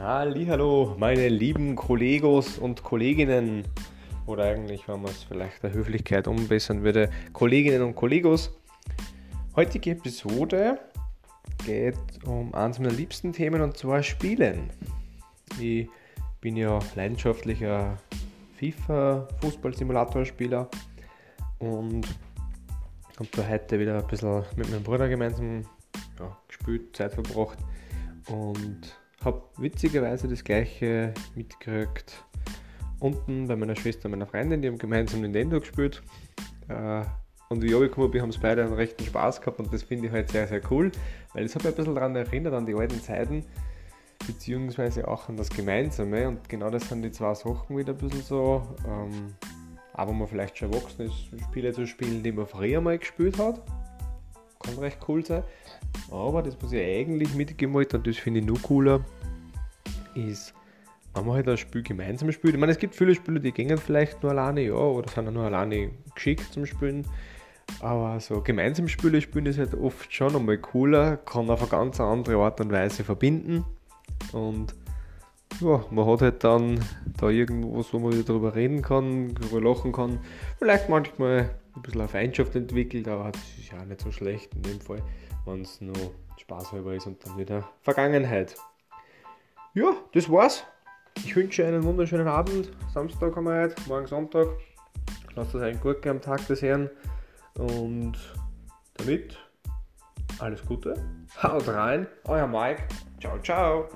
Hallo, meine lieben Kollegos und Kolleginnen. Oder eigentlich, wenn man es vielleicht der Höflichkeit umbessern würde, Kolleginnen und Kollegos. Heutige Episode geht um eines meiner liebsten Themen und zwar Spielen. Ich bin ja leidenschaftlicher FIFA-Fußball-Simulator-Spieler und habe da heute wieder ein bisschen mit meinem Bruder gemeinsam ja, gespielt, Zeit verbracht und habe witzigerweise das gleiche mitgekriegt. Unten bei meiner Schwester und meiner Freundin, die haben gemeinsam Nintendo gespielt. Äh, und wie ich gekommen bin, haben es beide einen rechten Spaß gehabt und das finde ich halt sehr, sehr cool, weil es hat mich ein bisschen daran erinnert, an die alten Zeiten, beziehungsweise auch an das Gemeinsame. Und genau das sind die zwei Sachen wieder ein bisschen so, ähm, aber man vielleicht schon erwachsen ist, Spiele zu spielen, die man früher mal gespielt hat, kann recht cool sein, aber das, was ich eigentlich mitgemalt und das finde ich noch cooler, ist, wenn man halt ein Spiel gemeinsam spielt. Ich meine, es gibt viele Spiele, die gehen vielleicht nur alleine, ja, oder sind nur alleine geschickt zum Spielen. Aber so gemeinsam Spiele spielen ist halt oft schon einmal cooler, kann auf eine ganz andere Art und Weise verbinden. Und ja, man hat halt dann da irgendwas, wo man wieder darüber reden kann, darüber lachen kann. Vielleicht manchmal ein bisschen eine Feindschaft entwickelt, aber das ist ja auch nicht so schlecht in dem Fall wenn es nur spaßhalber ist und dann wieder Vergangenheit. Ja, das war's. Ich wünsche einen wunderschönen Abend. Samstag haben wir heute, morgen Sonntag. Lasst es einen gut am Tag des Herrn. Und damit alles Gute. Haut rein, euer Mike. Ciao, ciao.